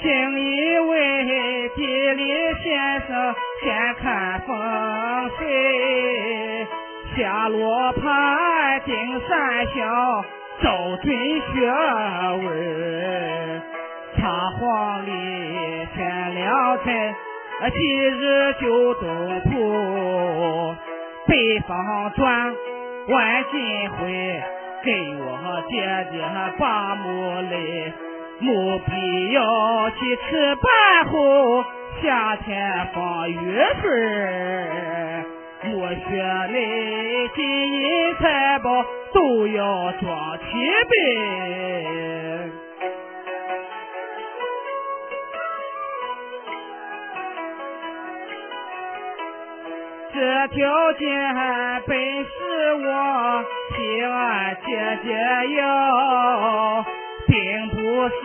请一位地理先生先看风水，下罗盘定三小，找准学问，插黄历天良辰，吉日就东铺，北方转万金回，给我姐姐把木雷。没必要去吃板后，夏天放雨水木雪内金银财宝都要装齐备。这条件本是我替俺姐姐要。并不是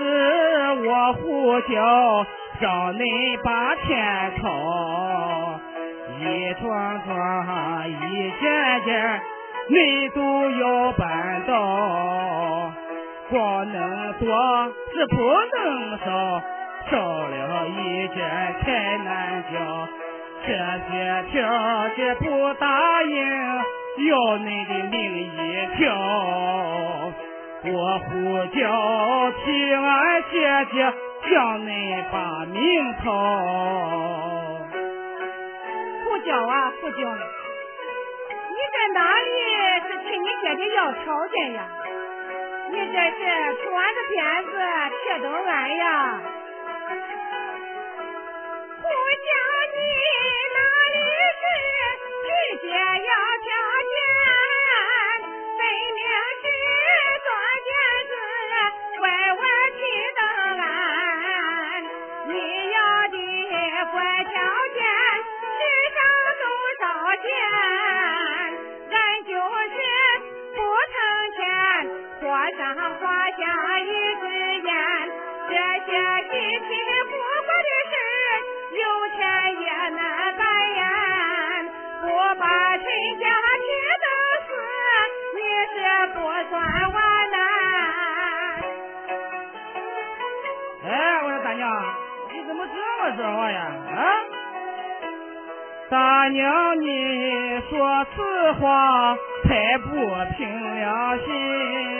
我胡叫，让恁把钱掏，一桩桩一件件，恁都要办到。光能多是不能少，少了一件太难交。这些条件不答应，要你的命一条。我呼叫替俺姐姐，叫恁把名讨。呼叫啊呼叫！你在哪里是替你姐姐要条件呀？你这是穿着鞭子贴着俺呀？呼叫你哪里是替姐要条件？打一只眼这些稀奇古怪的事有钱也难办呀我把亲家气到死你是不算完呐哎我说大娘你怎么这么说话呀？啊？大娘你说此话太不凭良心。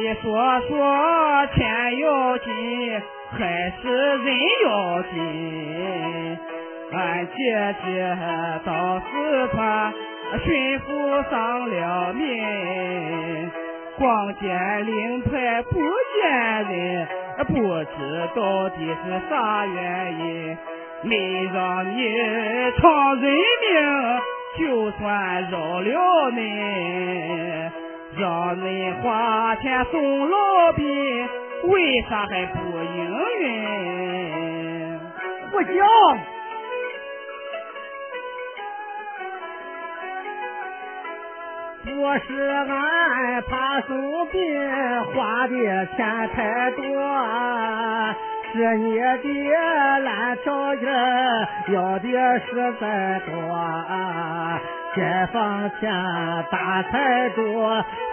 你说说钱要紧，还是人要紧？俺姐姐到四川巡抚丧了命，光见令牌不见人，不知到底是啥原因。没让你偿人命，就算饶了你，让你花钱送老兵，为啥还不应允？胡讲！不是俺怕送兵，花的钱太多。是你的烂条件，要的实在多，解放前大财主，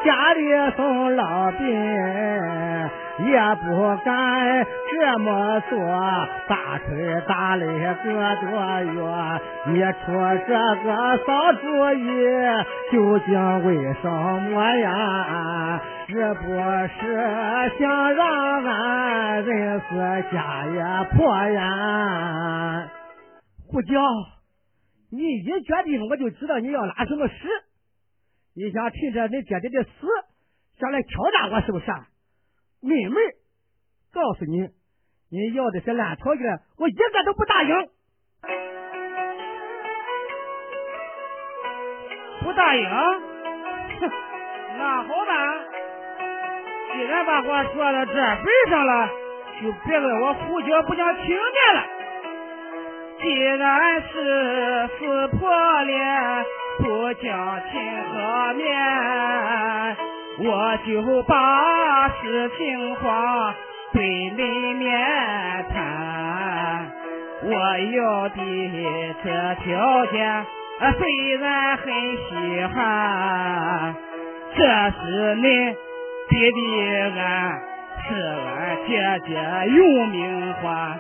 家里送老兵，也不敢这么做，大吹大擂个多月，你出这个馊主意，究竟为什么呀？是不是想让俺人死家也破呀？胡椒，你一决定我就知道你要拉什么屎。你想趁着你姐姐的死，想来挑战我是不是？妹妹，告诉你，你要的是烂条件，我一个都不答应。不答应？哼，那好办。既然把话说到这份上了，就别怪我胡搅不讲情面了。既然是撕破脸不讲情和面，我就把实情话对你面谈。我要的这条件虽然很稀罕，这是你。弟弟，俺是俺姐姐有名唤，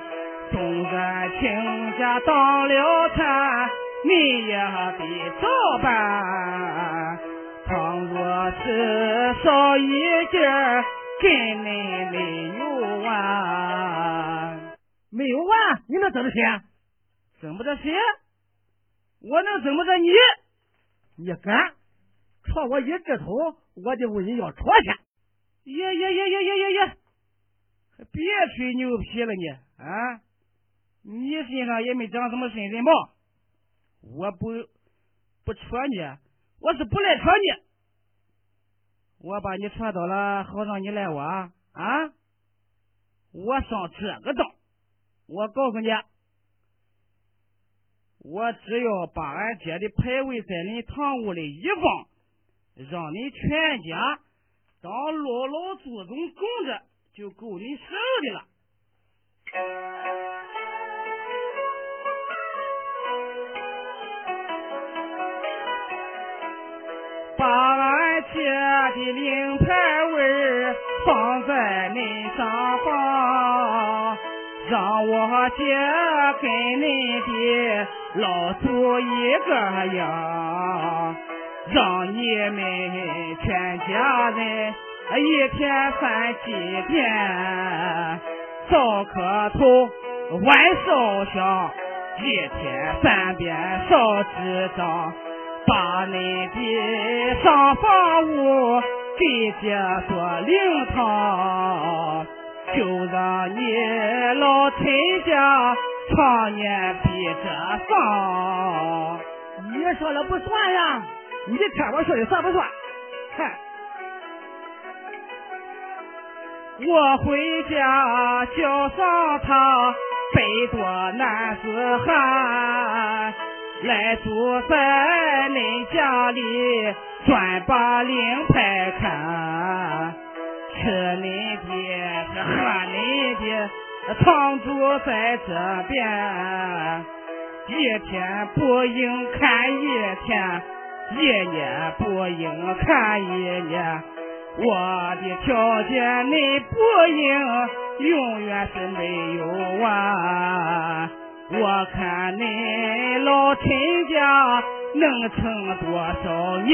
纵然亲家当了差，你也得照办。倘若是少一件，跟你没有完，没有完，你能怎么写？怎么着谁？我能怎么着你？你敢戳我一指头，我就问你要戳去！耶耶耶耶耶耶耶！别吹牛皮了你啊！你身上也没长什么身份证，我不不戳你，我是不来戳你。我把你戳倒了，好让你赖我啊！我上这个当，我告诉你。我只要把俺姐的牌位在你堂屋里一放，让你全家当老老祖宗供着，就够你受的了。把俺姐的灵牌位放在恁上房，让我姐跟你的。老祖一个样，让你们全家人一天三几天早磕头晚烧香，一天三遍烧纸张，把你的上房屋给姐做灵堂，就让你老陈家。常年比着放，你说了不算呀！你的天我说的算不算？嗨，我回家叫上他，背多男子汉，来住在恁家里，专把灵牌看，吃恁的，喝恁的。常住在这边，一天不应看一天，一年不应看一年。我的条件你不应永远是没有完。我看你老陈家能撑多少年？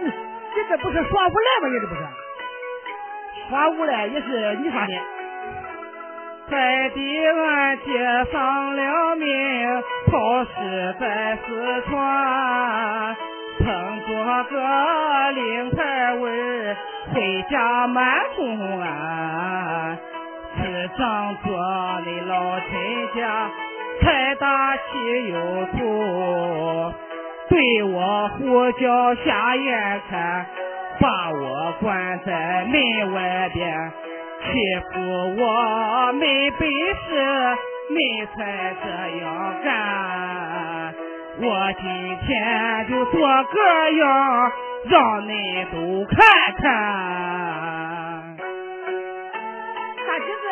你这不是耍无赖吗？你这不是？耍无赖也是你耍的，在地俺接上了命，跑尸在四川，碰着个令牌位，回家满公安，做的老陈家，财大气又足，对我呼叫下眼看。把我关在门外边，欺负我没本事，你才这样干。我今天就做个样，让你都看看。大侄子，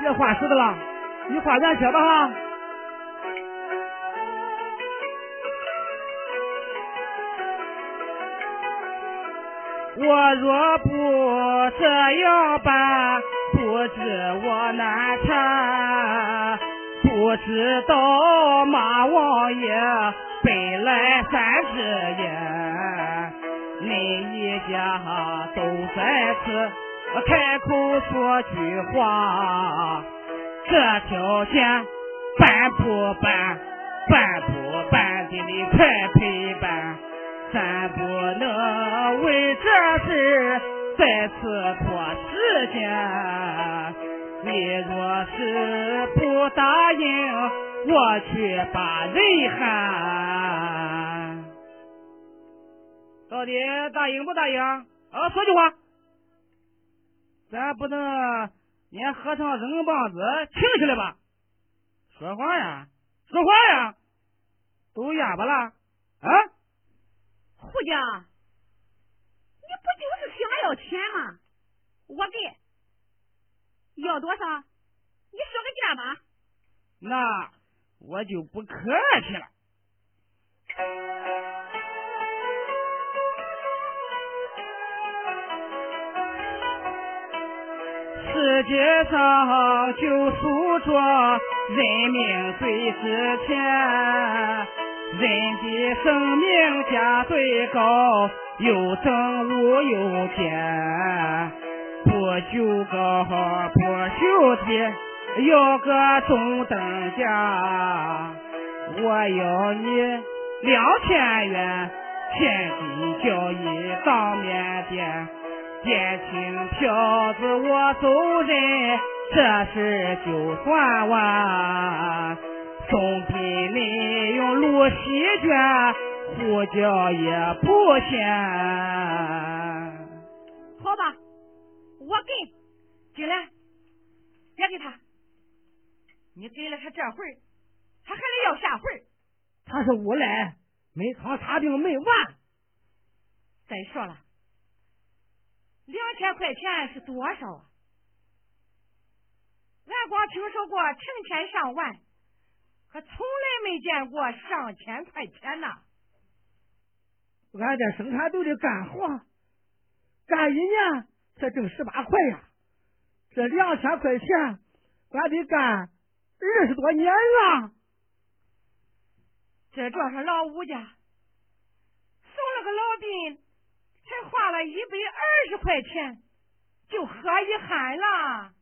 别话实的了，你话咱说吧哈。我若不这样办，不知我难缠。不知道马王爷本来三只眼，你一家都在此开口说句话，这条件办不办？办不办的你快陪办。咱不能为这事再次拖时间。你若是不答应，我去把人喊。到底答应不答应？啊，说句话，咱不能连和尚扔棒子请起来吧？说话呀，说话呀，都哑巴了啊！胡家，你不就是想要钱吗？我给，要多少？你说个价吧。那我就不客气了。街上就数着人命最值钱，人的生命价最高，有正无有奸，不求高不求低，要个中等价。我要你两千元，现金交易当面店。点清票子，我走人，这事就算完。总比你用芦席卷，呼叫也不咸。好吧，我给，进来，别给他。你给了他这会儿，他还得要下回。他是无赖，没藏查定没完。再说了。两千块钱是多少啊？俺光听说过成千上万，可从来没见过上千块钱呐。俺这生产队的干活，干一年才挣十八块呀。这两千块钱，俺得干二十多年啊。这撞上老吴家，送了个老病。才花了一百二十块钱，就喝一酣了。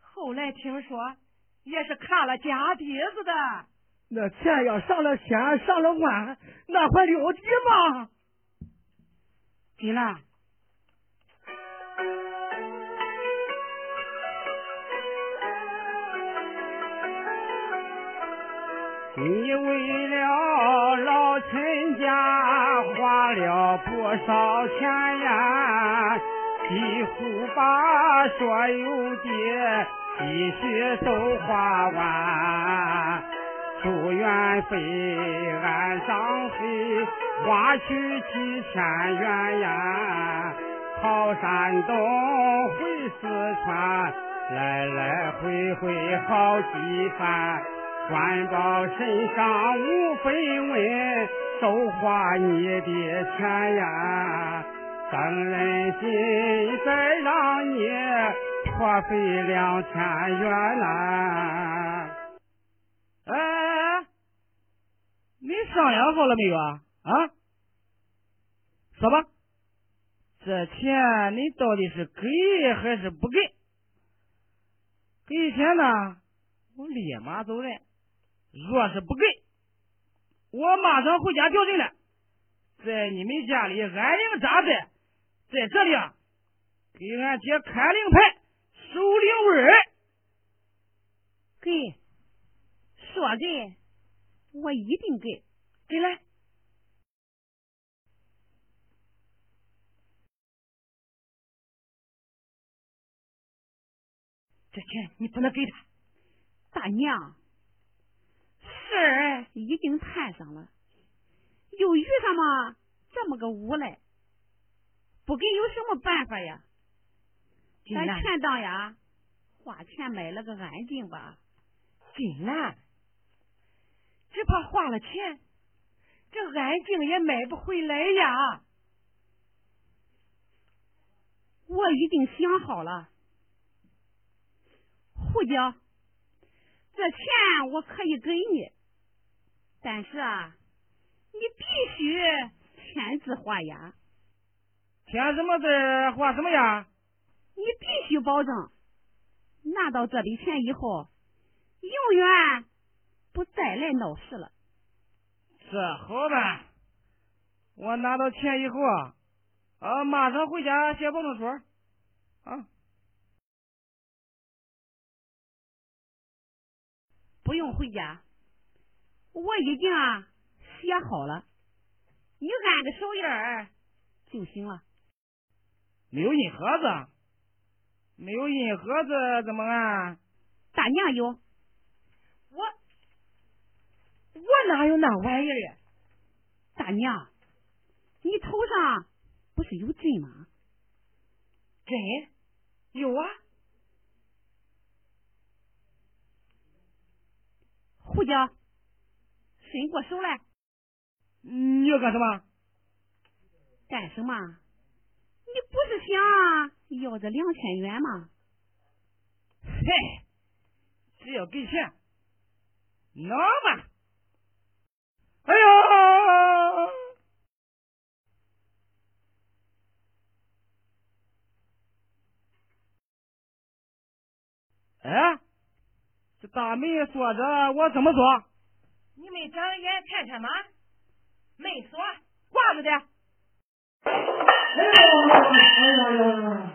后来听说也是看了家底子的。那钱要上了千，上了万，那还了得吗？进来。你为了老陈家花了不少钱呀，几乎把所有的积蓄都花完，住院费、安葬费花去几千元呀，跑山东回四川，来来回回好几番。官到身上无分文，收花你的钱呀！等人心再让你破费两千元呐！哎，你商量好了没有啊？啊？说吧，这钱你到底是给还是不给？给钱呢，我立马走人。若是不给，我马上回家调人了，在你们家里安营扎寨，在这里啊给俺姐看灵牌、守灵位儿。给，说给，我一定给。给来，这钱你不能给他，大娘。事儿已经摊上了，又遇上嘛这么个无赖，不给有什么办法呀？咱全当呀，花钱买了个安静吧。金兰，只怕花了钱，这安静也买不回来呀。我已经想好了，胡椒，这钱我可以给你。但是啊，你必须签字画押。签什么字画什么押？你必须保证拿到这笔钱以后，永远不再来闹事了。这好办，我拿到钱以后啊，啊，马上回家写保证书啊。不用回家。我已经啊写好了，你按个手印儿就行了。没有印盒子，没有印盒子怎么按？大娘有，我我哪有那玩意儿？大娘，你头上不是有针吗？针有啊。胡椒。伸过手来，你要干什么？干什么？你不是想要这两千元吗？嘿，只要给钱，拿吧？哎呀！哎，这大门锁着，我怎么做？你没长眼看看吗？门锁，挂着的。哎呀！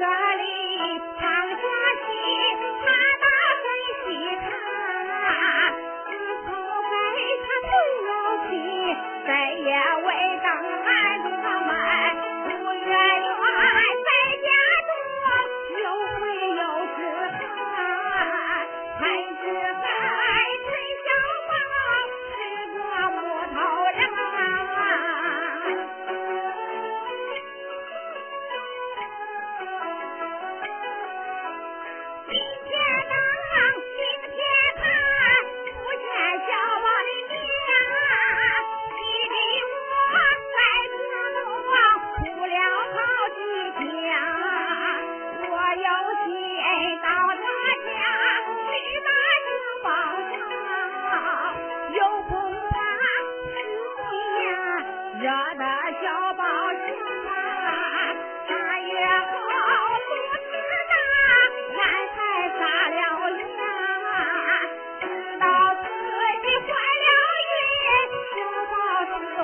Sally.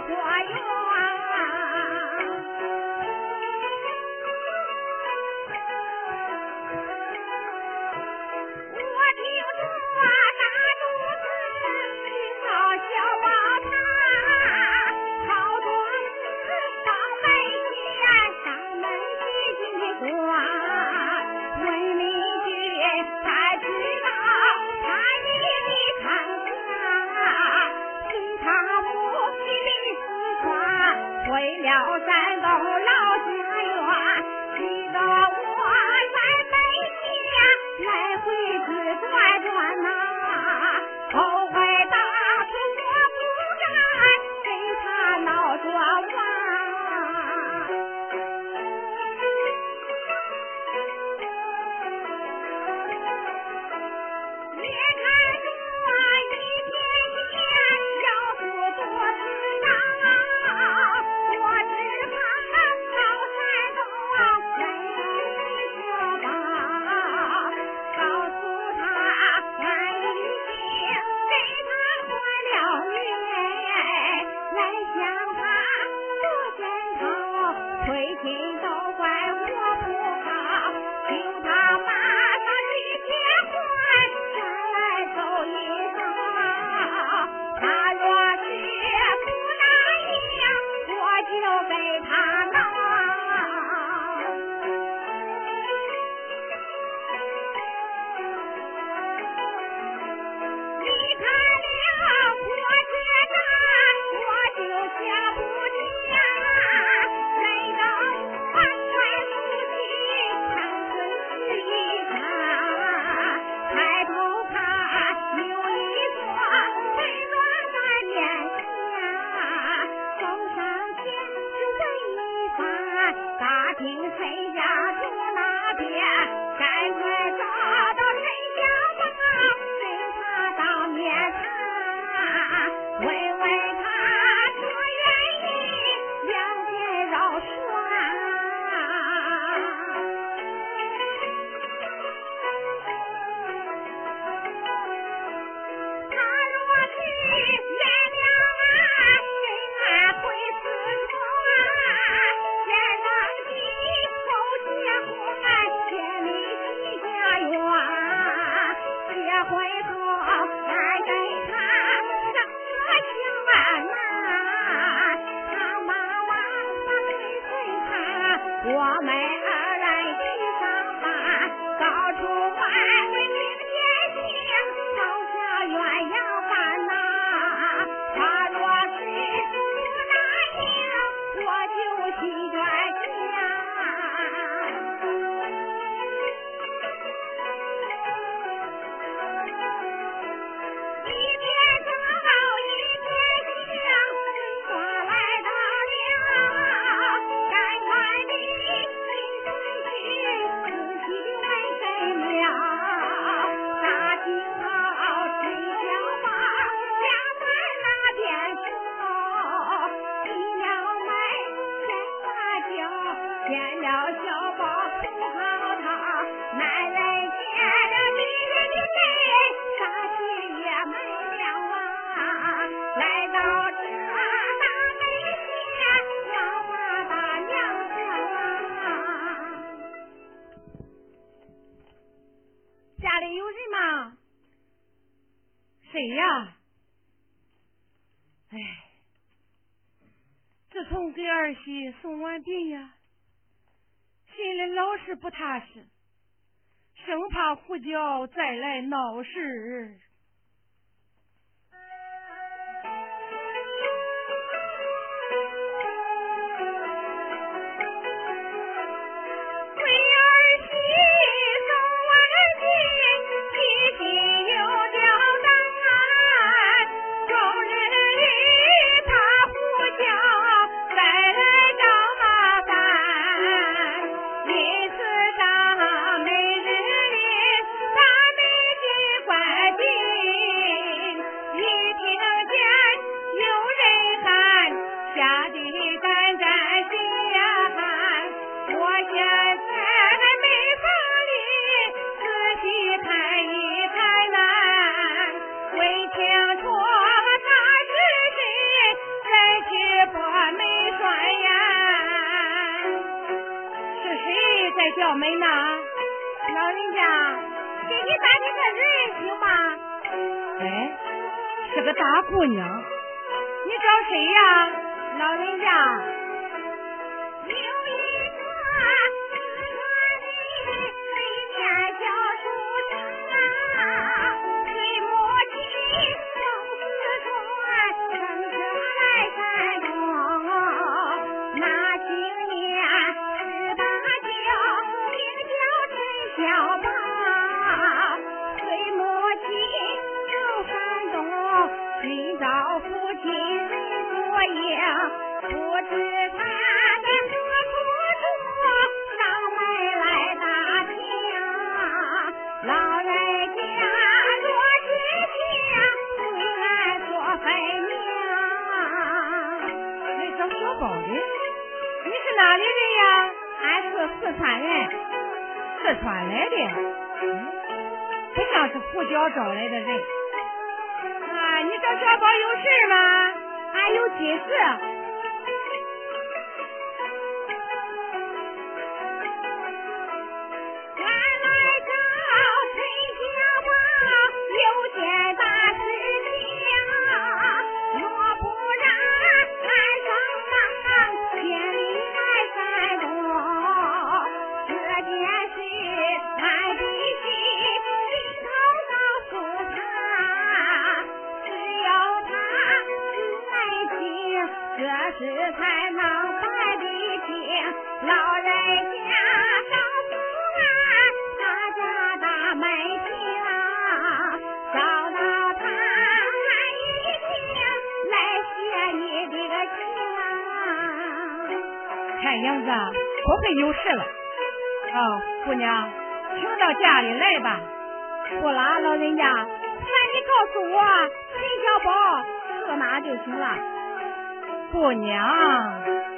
我用见了小宝不好当，奶奶见了比人亲，啥亲也没了啊！来到这大门前，叫望大娘家啊！家里有人吗？谁呀？哎，自从给儿媳送完殡呀。心老是不踏实生怕胡椒再来闹事找来的人啊！你找小宝有事吗？俺有急事。看样子不会有事了，哦，姑娘，请到家里来吧。不啦，老人家，那你告诉我陈小宝住哪就行了。姑娘。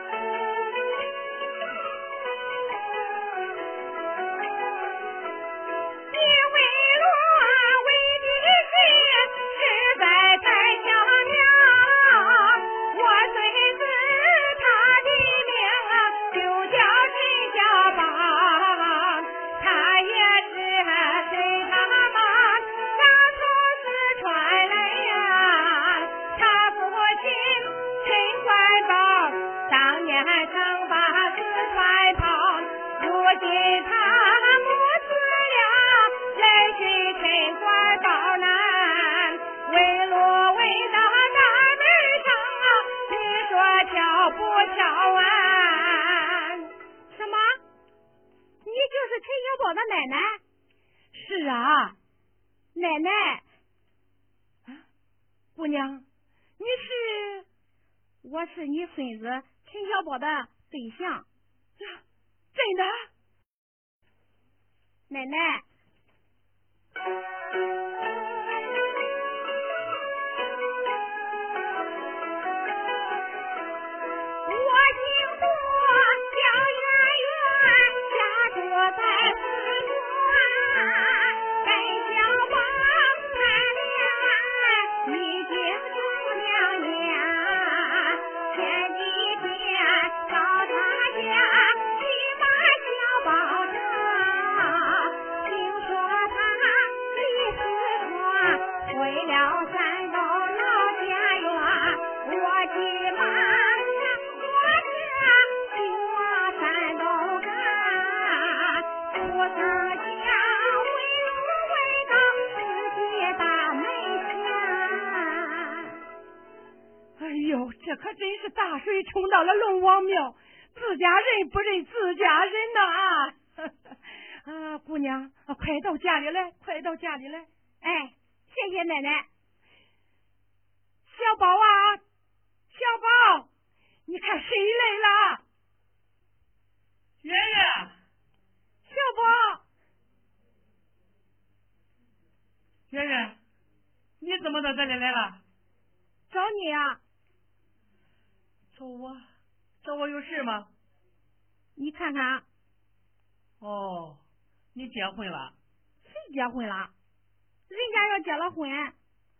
奶奶。姑娘你是我是你孙子陈小宝的对象。真的？奶奶。可真是大水冲到了龙王庙，自家人不认自家人呐！啊，姑娘，快到家里来，快到家里来！哎，谢谢奶奶。小宝啊，小宝，你看谁来了？爷爷，小宝，爷爷，你怎么到这里来了？找你啊！结婚了？谁结婚了？人家要结了婚，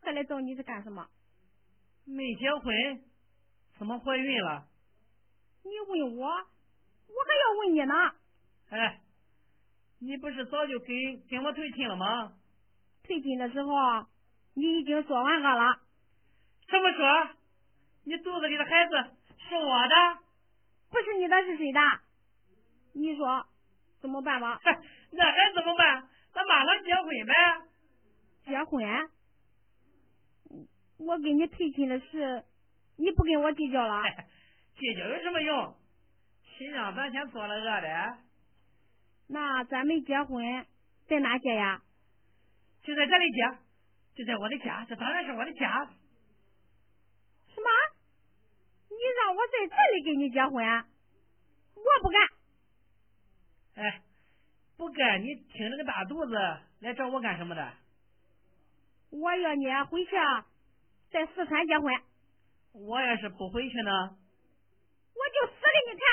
还来找你是干什么？没结婚，怎么怀孕了？你问我，我还要问你呢。哎，你不是早就跟跟我退亲了吗？退亲的时候，你已经说完话了。这么说？你肚子里的孩子是我的？不是你的，是谁的？你说怎么办吧？那还怎么办？咱马上结婚呗！结婚？我给你退亲的事，你不跟我计较了？计较有什么用？谁让咱先做了恶的。那咱们结婚，在哪结呀？就在这里结，就在我的家，这当然是我的家。你让我在这里跟你结婚，我不干。哎，不干你挺着个大肚子来找我干什么的？我要你回去在四川结婚。我要是不回去呢？我就死给你看。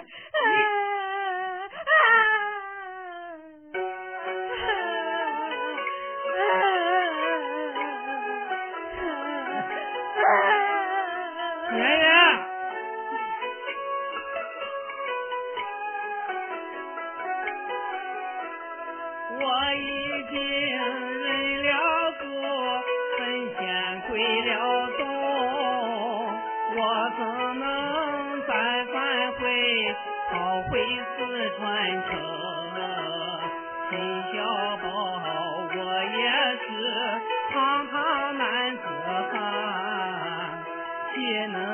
是堂堂男子汉能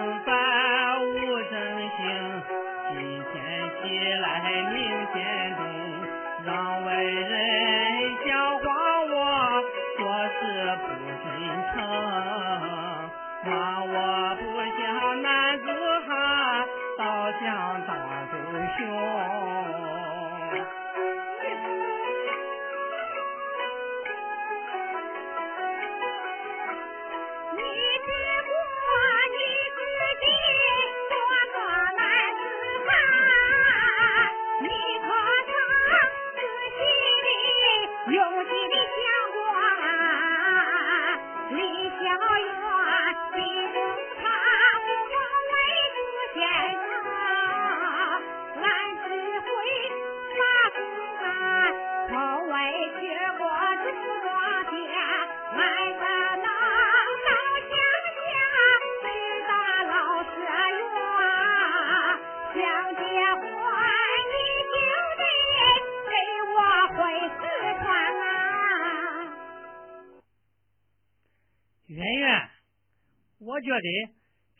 我觉得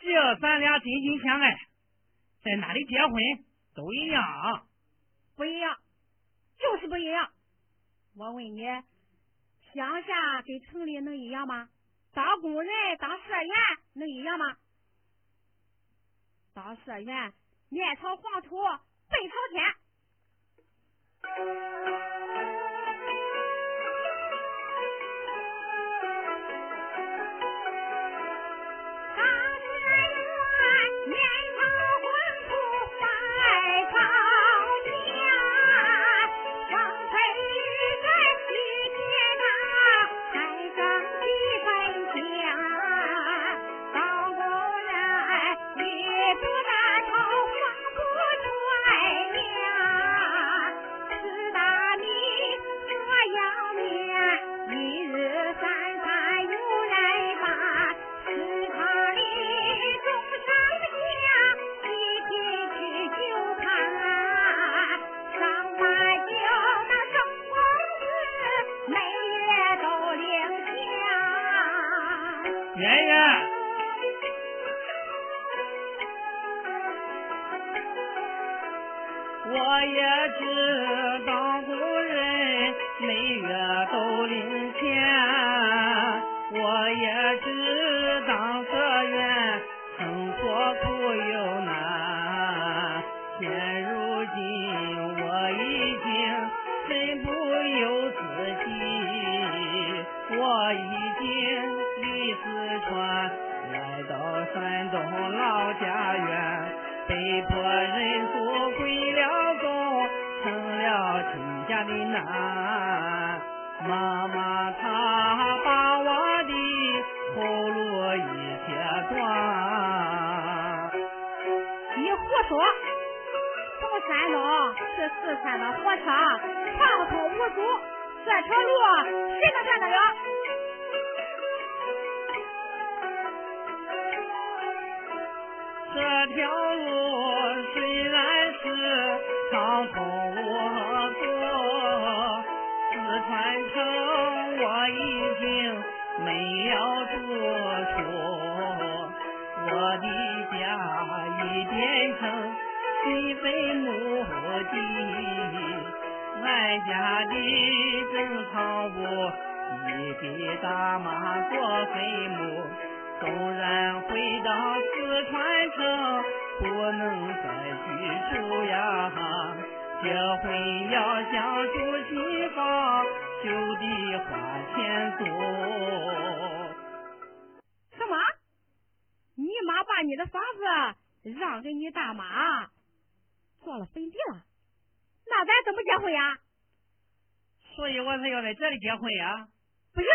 只要咱俩真心相爱，在哪里结婚都一样，不一样，就是不一样。我问你，乡下跟城里能一样吗？当工人当社员能一样吗？当社员面朝黄土背朝天。四川的火车畅通无阻这条路谁能断得了这条路虽然是畅通无阻四川城我已经没有住处我的家已变成一匹大马过坟墓，纵然回到四川城，不能再居住呀。结婚要想住新房，就得花钱租。什么？你妈把你的房子让给你大妈做了坟地了？那咱怎么结婚呀？所以我才要在这里结婚呀。不行，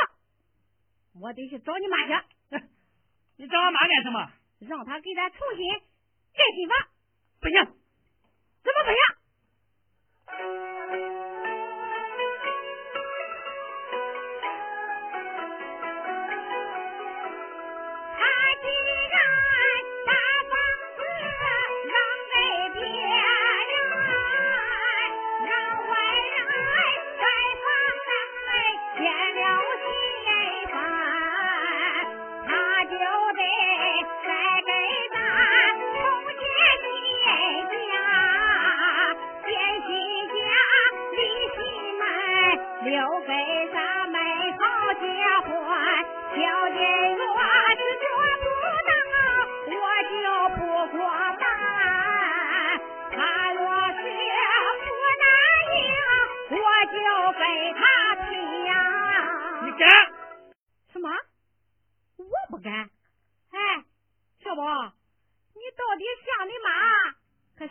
我得去找你妈去。你找我妈干什么？让她给咱重新盖新房。不行，怎么不行？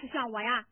就像我呀